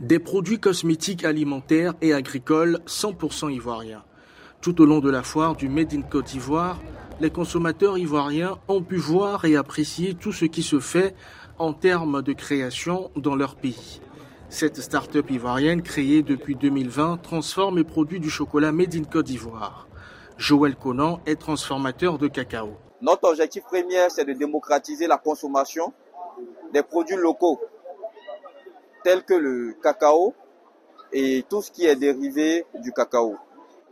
Des produits cosmétiques alimentaires et agricoles 100% ivoiriens. Tout au long de la foire du Made in Côte d'Ivoire, les consommateurs ivoiriens ont pu voir et apprécier tout ce qui se fait en termes de création dans leur pays. Cette start-up ivoirienne créée depuis 2020 transforme et produit du chocolat Made in Côte d'Ivoire. Joël Conan est transformateur de cacao. Notre objectif premier, c'est de démocratiser la consommation des produits locaux tels que le cacao et tout ce qui est dérivé du cacao.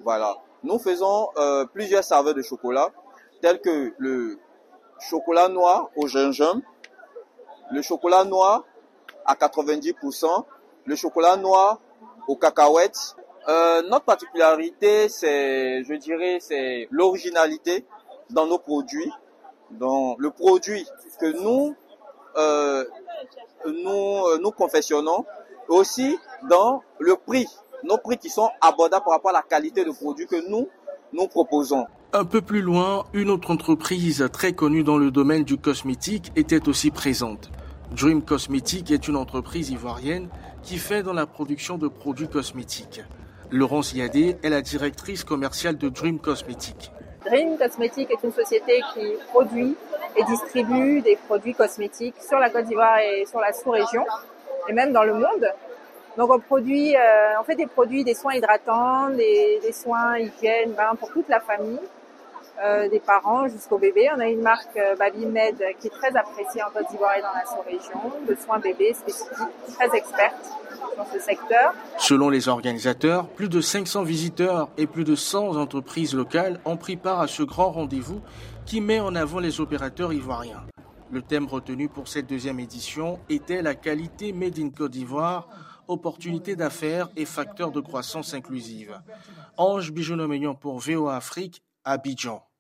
Voilà. Nous faisons euh, plusieurs saveurs de chocolat, tels que le chocolat noir au gingembre, le chocolat noir à 90%, le chocolat noir aux cacahuètes. Euh, notre particularité, c'est, je dirais, c'est l'originalité dans nos produits. Dans le produit que nous euh, nous, euh, nous confessionnons, aussi dans le prix, nos prix qui sont abordables par rapport à la qualité de produit que nous nous proposons. Un peu plus loin, une autre entreprise très connue dans le domaine du cosmétique était aussi présente. Dream Cosmétique est une entreprise ivoirienne qui fait dans la production de produits cosmétiques. Laurence Yadé est la directrice commerciale de Dream Cosmétique. Dream Cosmétique est une société qui produit et distribue des produits cosmétiques sur la Côte d'Ivoire et sur la sous-région et même dans le monde. Donc on produit, euh, on fait des produits, des soins hydratants, des, des soins hygiène, bain pour toute la famille, euh, des parents jusqu'au bébé. On a une marque euh, Babymed qui est très appréciée en Côte d'Ivoire et dans la sous-région, de soins bébés spécifiques, très experte dans ce secteur. Selon les organisateurs, plus de 500 visiteurs et plus de 100 entreprises locales ont pris part à ce grand rendez-vous qui met en avant les opérateurs ivoiriens. Le thème retenu pour cette deuxième édition était la qualité Made in Côte d'Ivoire, opportunités d'affaires et facteurs de croissance inclusive. Ange Bijounomeillon pour VOA Afrique, Abidjan.